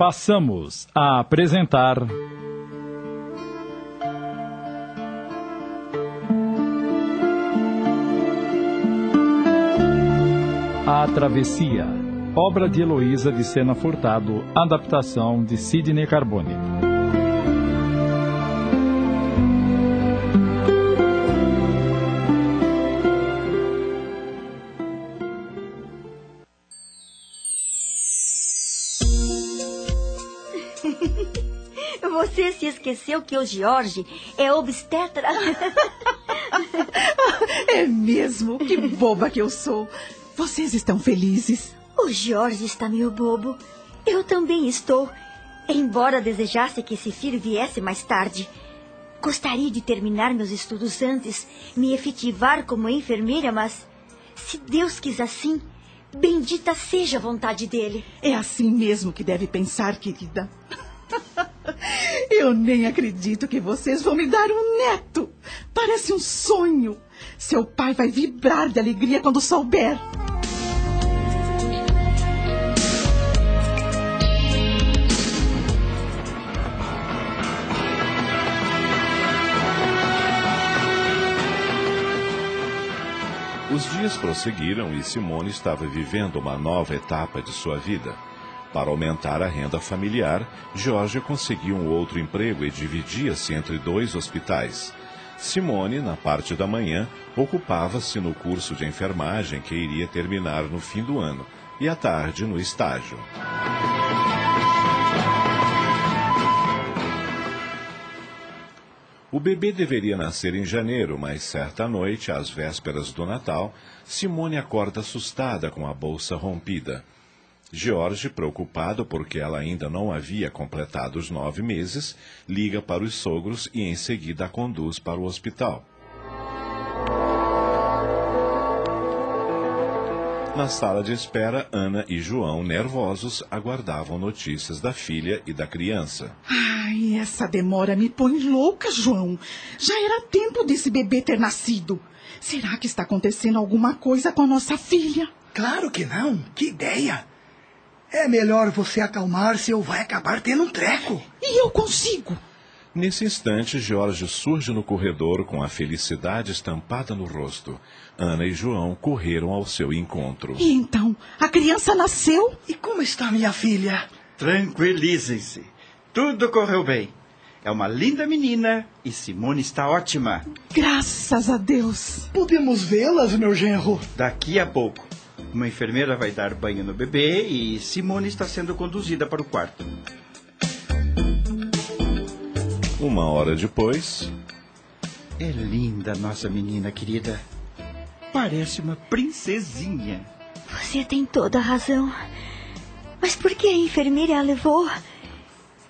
passamos a apresentar. A Travessia, obra de Heloísa de Sena Furtado, adaptação de Sidney Carbone. Você se esqueceu que o Jorge é obstetra? É mesmo? Que boba que eu sou. Vocês estão felizes? O Jorge está meio bobo. Eu também estou. Embora desejasse que esse filho viesse mais tarde. Gostaria de terminar meus estudos antes, me efetivar como enfermeira, mas se Deus quis assim, bendita seja a vontade dele. É assim mesmo que deve pensar, querida. Eu nem acredito que vocês vão me dar um neto. Parece um sonho. Seu pai vai vibrar de alegria quando souber. Dias prosseguiram e Simone estava vivendo uma nova etapa de sua vida. Para aumentar a renda familiar, Jorge conseguiu um outro emprego e dividia-se entre dois hospitais. Simone, na parte da manhã, ocupava-se no curso de enfermagem que iria terminar no fim do ano, e à tarde no estágio. O bebê deveria nascer em janeiro, mas certa noite, às vésperas do Natal, Simone acorda assustada com a bolsa rompida. George, preocupado porque ela ainda não havia completado os nove meses, liga para os sogros e em seguida a conduz para o hospital. Na sala de espera, Ana e João, nervosos, aguardavam notícias da filha e da criança. Ai, essa demora me põe louca, João. Já era tempo desse bebê ter nascido. Será que está acontecendo alguma coisa com a nossa filha? Claro que não. Que ideia. É melhor você acalmar-se ou vai acabar tendo um treco. E eu consigo. Nesse instante, Jorge surge no corredor com a felicidade estampada no rosto. Ana e João correram ao seu encontro. E então, a criança nasceu? E como está minha filha? Tranquilizem-se. Tudo correu bem. É uma linda menina e Simone está ótima. Graças a Deus. Podemos vê-las, meu genro? Daqui a pouco, uma enfermeira vai dar banho no bebê e Simone está sendo conduzida para o quarto. Uma hora depois, É linda nossa menina querida. Parece uma princesinha. Você tem toda a razão. Mas por que a enfermeira a levou?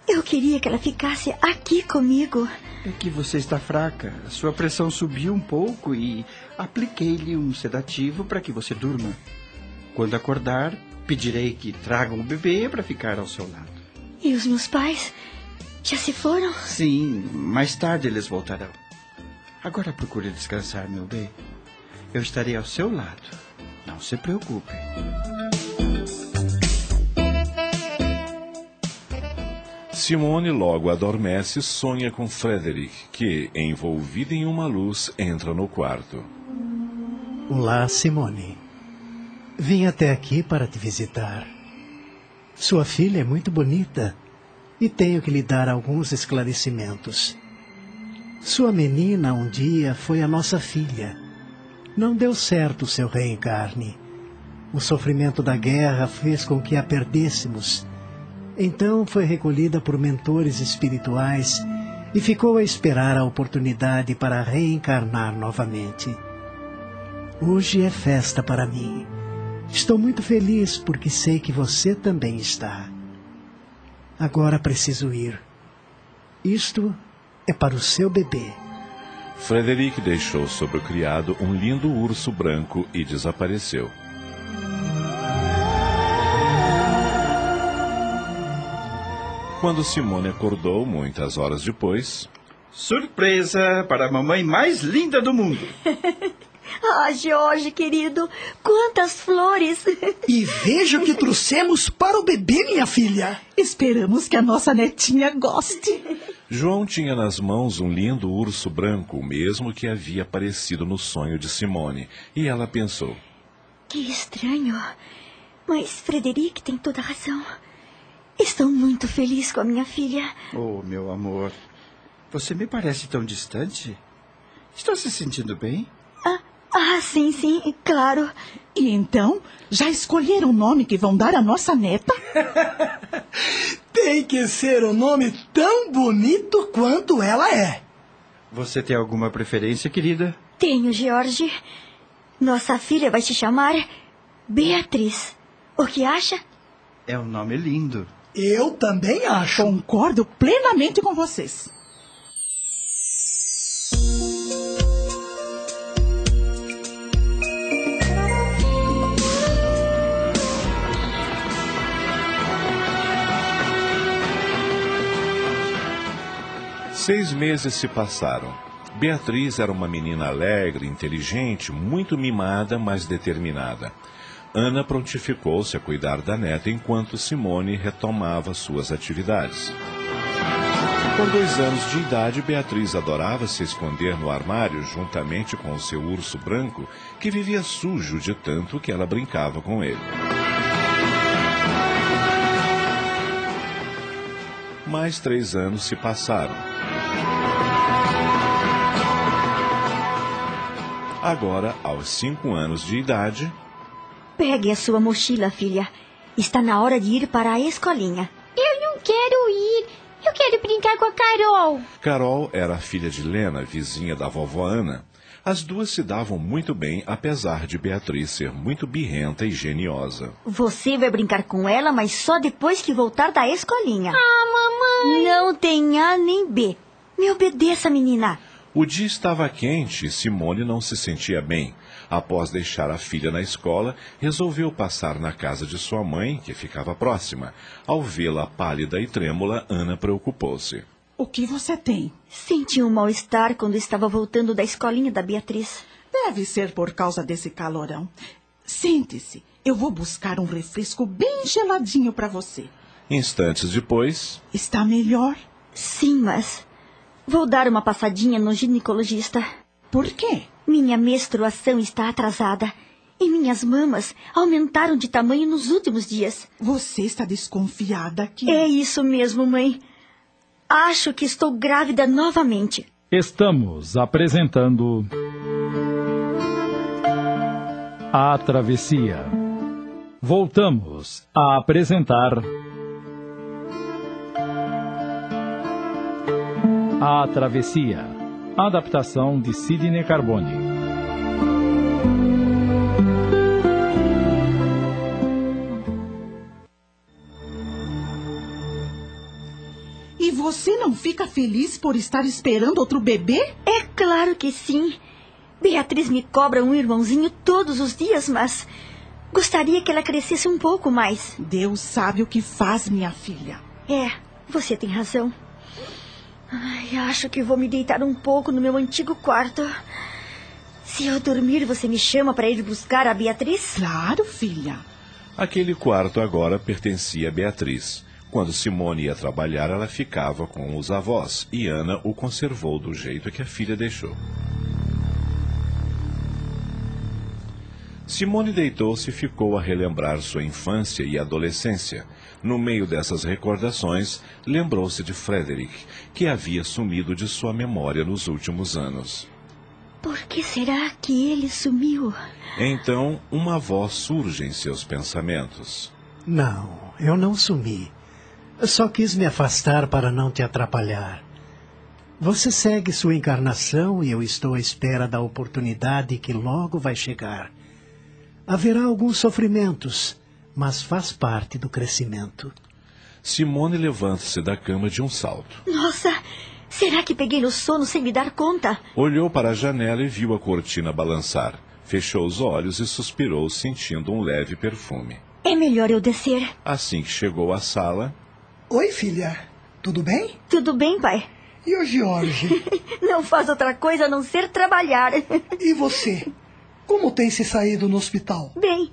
Eu queria que ela ficasse aqui comigo. É que você está fraca. Sua pressão subiu um pouco e apliquei-lhe um sedativo para que você durma. Quando acordar, pedirei que tragam o bebê para ficar ao seu lado. E os meus pais? Já se foram? Sim, mais tarde eles voltarão. Agora procure descansar, meu bem. Eu estarei ao seu lado. Não se preocupe. Simone logo adormece e sonha com Frederick, que, envolvido em uma luz, entra no quarto. Olá, Simone. Vim até aqui para te visitar. Sua filha é muito bonita e tenho que lhe dar alguns esclarecimentos. Sua menina um dia foi a nossa filha. Não deu certo seu reencarne. O sofrimento da guerra fez com que a perdêssemos. Então foi recolhida por mentores espirituais e ficou a esperar a oportunidade para reencarnar novamente. Hoje é festa para mim. Estou muito feliz porque sei que você também está. Agora preciso ir. Isto é para o seu bebê. Frederick deixou sobre o criado um lindo urso branco e desapareceu. Quando Simone acordou, muitas horas depois, Surpresa para a mamãe mais linda do mundo. Ah, Jorge, querido, quantas flores! E veja o que trouxemos para o bebê, minha filha. Esperamos que a nossa netinha goste. João tinha nas mãos um lindo urso branco, o mesmo que havia aparecido no sonho de Simone, e ela pensou: Que estranho. Mas Frederic tem toda razão. Estou muito feliz com a minha filha. Oh, meu amor, você me parece tão distante. Está se sentindo bem? Ah, sim, sim, claro. E então, já escolheram o nome que vão dar à nossa neta? Tem que ser um nome tão bonito quanto ela é. Você tem alguma preferência, querida? Tenho, George. Nossa filha vai se chamar Beatriz. O que acha? É um nome lindo. Eu também acho. Concordo plenamente com vocês. Seis meses se passaram. Beatriz era uma menina alegre, inteligente, muito mimada, mas determinada. Ana prontificou-se a cuidar da neta enquanto Simone retomava suas atividades. Com dois anos de idade, Beatriz adorava se esconder no armário juntamente com o seu urso branco, que vivia sujo de tanto que ela brincava com ele. Mais três anos se passaram. Agora, aos cinco anos de idade, Pegue a sua mochila, filha. Está na hora de ir para a escolinha. Eu não quero ir. Eu quero brincar com a Carol. Carol era a filha de Lena, vizinha da vovó Ana. As duas se davam muito bem, apesar de Beatriz ser muito birrenta e geniosa. Você vai brincar com ela, mas só depois que voltar da escolinha. Ah, mamãe. Não tem A nem B. Me obedeça, menina. O dia estava quente e Simone não se sentia bem. Após deixar a filha na escola, resolveu passar na casa de sua mãe, que ficava próxima. Ao vê-la pálida e trêmula, Ana preocupou-se. O que você tem? Senti um mal-estar quando estava voltando da escolinha da Beatriz. Deve ser por causa desse calorão. Sente-se. Eu vou buscar um refresco bem geladinho para você. Instantes depois, Está melhor? Sim, mas vou dar uma passadinha no ginecologista. Por quê? Minha menstruação está atrasada e minhas mamas aumentaram de tamanho nos últimos dias. Você está desconfiada que. É isso mesmo, mãe. Acho que estou grávida novamente. Estamos apresentando. A Travessia. Voltamos a apresentar. A Travessia. Adaptação de Sidney Carbone. E você não fica feliz por estar esperando outro bebê? É claro que sim. Beatriz me cobra um irmãozinho todos os dias, mas gostaria que ela crescesse um pouco mais. Deus sabe o que faz, minha filha. É, você tem razão. Ai, acho que vou me deitar um pouco no meu antigo quarto. Se eu dormir, você me chama para ir buscar a Beatriz? Claro, filha. aquele quarto agora pertencia a Beatriz. Quando Simone ia trabalhar, ela ficava com os avós e Ana o conservou do jeito que a filha deixou. Simone deitou-se e ficou a relembrar sua infância e adolescência. No meio dessas recordações, lembrou-se de Frederick, que havia sumido de sua memória nos últimos anos. Por que será que ele sumiu? Então, uma voz surge em seus pensamentos. Não, eu não sumi. Eu só quis me afastar para não te atrapalhar. Você segue sua encarnação e eu estou à espera da oportunidade que logo vai chegar. Haverá alguns sofrimentos, mas faz parte do crescimento. Simone levanta-se da cama de um salto. Nossa, será que peguei no sono sem me dar conta? Olhou para a janela e viu a cortina balançar. Fechou os olhos e suspirou, sentindo um leve perfume. É melhor eu descer. Assim que chegou à sala, Oi, filha. Tudo bem? Tudo bem, pai? E o Jorge? Não faz outra coisa a não ser trabalhar. E você? Como tem se saído no hospital? Bem,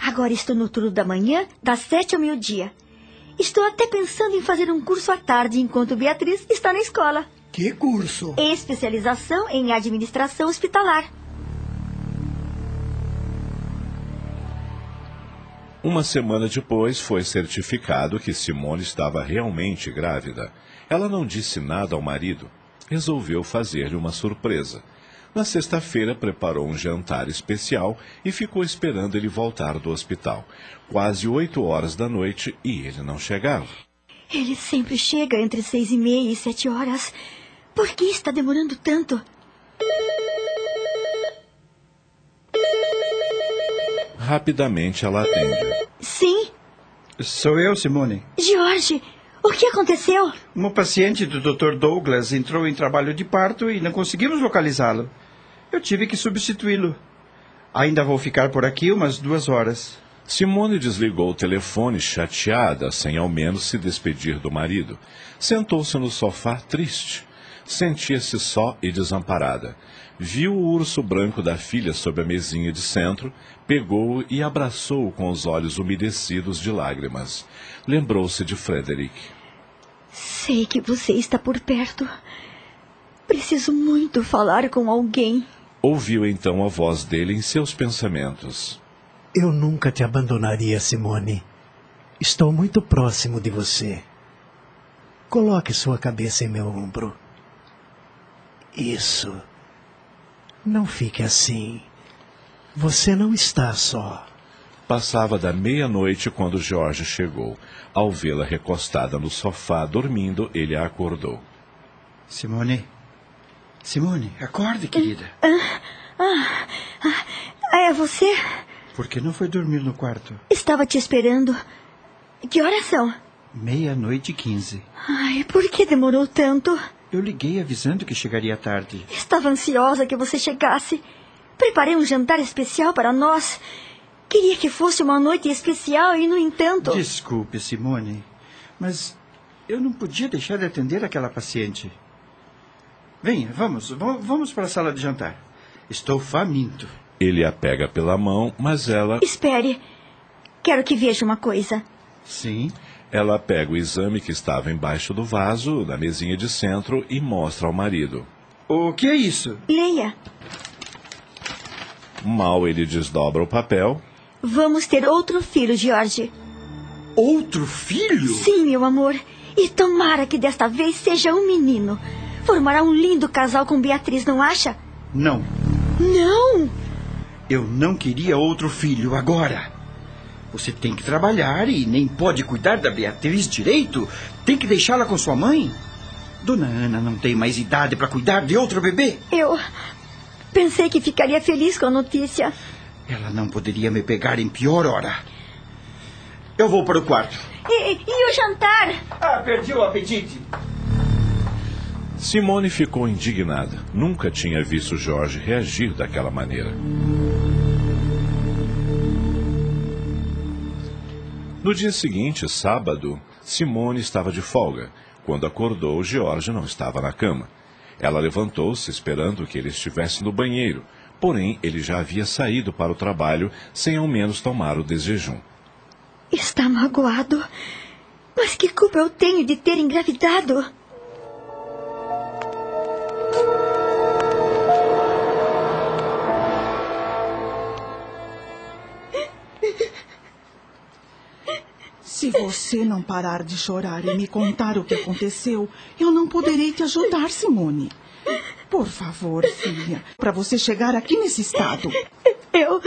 agora estou no turno da manhã, das sete ao meio-dia. Estou até pensando em fazer um curso à tarde enquanto Beatriz está na escola. Que curso? Especialização em administração hospitalar. Uma semana depois, foi certificado que Simone estava realmente grávida. Ela não disse nada ao marido. Resolveu fazer-lhe uma surpresa. Na sexta-feira, preparou um jantar especial e ficou esperando ele voltar do hospital. Quase oito horas da noite e ele não chegava. Ele sempre chega entre seis e meia e sete horas. Por que está demorando tanto? Rapidamente ela atende. Sim, Sou eu, Simone. George, o que aconteceu? Uma paciente do Dr. Douglas entrou em trabalho de parto e não conseguimos localizá-lo. Eu tive que substituí-lo. Ainda vou ficar por aqui umas duas horas. Simone desligou o telefone chateada, sem ao menos se despedir do marido. Sentou-se no sofá triste. Sentia-se só e desamparada. Viu o urso branco da filha sob a mesinha de centro, pegou-o e abraçou-o com os olhos umedecidos de lágrimas. Lembrou-se de Frederick. Sei que você está por perto. Preciso muito falar com alguém. Ouviu então a voz dele em seus pensamentos. Eu nunca te abandonaria, Simone. Estou muito próximo de você. Coloque sua cabeça em meu ombro. Isso. Não fique assim. Você não está só. Passava da meia-noite quando Jorge chegou. Ao vê-la recostada no sofá dormindo, ele a acordou. Simone. Simone, acorde, querida. É você? Por que não foi dormir no quarto? Estava te esperando. Que horas são? Meia-noite e quinze. Ai, por que demorou tanto? Eu liguei avisando que chegaria tarde. Estava ansiosa que você chegasse. Preparei um jantar especial para nós. Queria que fosse uma noite especial e, no entanto. Desculpe, Simone, mas eu não podia deixar de atender aquela paciente. Venha, vamos, va- vamos para a sala de jantar. Estou faminto. Ele a pega pela mão, mas ela, Espere. Quero que veja uma coisa. Sim, ela pega o exame que estava embaixo do vaso, na mesinha de centro, e mostra ao marido. o que é isso? Leia. Mal ele desdobra o papel, Vamos ter outro filho, George. Outro filho? Sim, meu amor. E tomara que desta vez seja um menino. Formará um lindo casal com Beatriz, não acha? Não, Não! eu não queria outro filho agora. Você tem que trabalhar e nem pode cuidar da Beatriz direito. Tem que deixá-la com sua mãe. Dona Ana não tem mais idade para cuidar de outro bebê. Eu pensei que ficaria feliz com a notícia. Ela não poderia me pegar em pior hora. Eu vou para o quarto. E, e o jantar? Ah, perdi o apetite. Simone ficou indignada. Nunca tinha visto Jorge reagir daquela maneira. No dia seguinte, sábado, Simone estava de folga. Quando acordou, George não estava na cama. Ela levantou-se esperando que ele estivesse no banheiro, porém ele já havia saído para o trabalho sem ao menos tomar o desjejum. Está magoado. Mas que culpa eu tenho de ter engravidado? Você não parar de chorar e me contar o que aconteceu, eu não poderei te ajudar, Simone. Por favor, filha, para você chegar aqui nesse estado. Eu.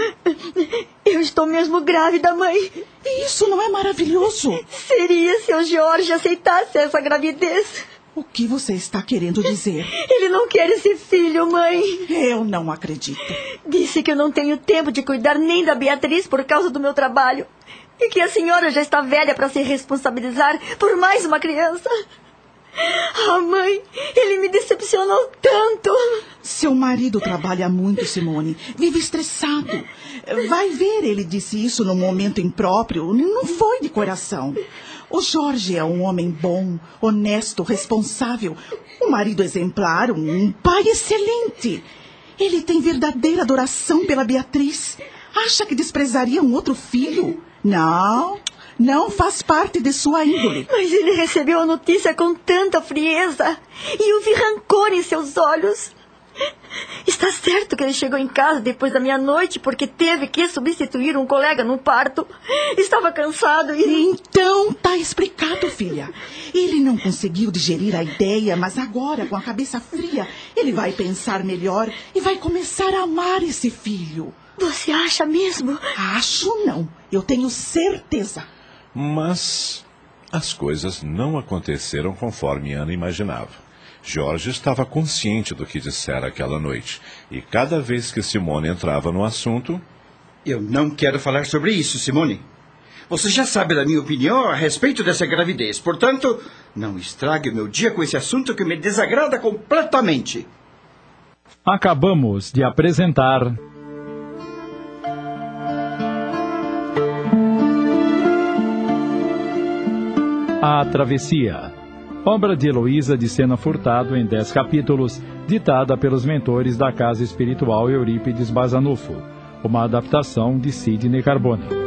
Eu estou mesmo grávida, mãe. E isso não é maravilhoso? Seria se o Jorge aceitasse essa gravidez. O que você está querendo dizer? Ele não quer esse filho, mãe. Eu não acredito. Disse que eu não tenho tempo de cuidar nem da Beatriz por causa do meu trabalho. E que a senhora já está velha para se responsabilizar por mais uma criança. Ah, mãe, ele me decepcionou tanto. Seu marido trabalha muito, Simone. Vive estressado. Vai ver, ele disse isso no momento impróprio. Não foi de coração. O Jorge é um homem bom, honesto, responsável. Um marido exemplar, um pai excelente. Ele tem verdadeira adoração pela Beatriz. Acha que desprezaria um outro filho? Não, não faz parte de sua índole. Mas ele recebeu a notícia com tanta frieza e eu vi rancor em seus olhos. Está certo que ele chegou em casa depois da meia-noite porque teve que substituir um colega no parto. Estava cansado e. Então tá explicado, filha. Ele não conseguiu digerir a ideia, mas agora, com a cabeça fria, ele vai pensar melhor e vai começar a amar esse filho. Você acha mesmo? Acho não. Eu tenho certeza. Mas as coisas não aconteceram conforme Ana imaginava. Jorge estava consciente do que dissera aquela noite, e cada vez que Simone entrava no assunto. Eu não quero falar sobre isso, Simone. Você já sabe da minha opinião a respeito dessa gravidez, portanto, não estrague o meu dia com esse assunto que me desagrada completamente. Acabamos de apresentar. A Travessia obra de Heloísa de Sena Furtado em dez capítulos, ditada pelos mentores da Casa Espiritual Eurípides Bazanufo, uma adaptação de Sidney Carbone.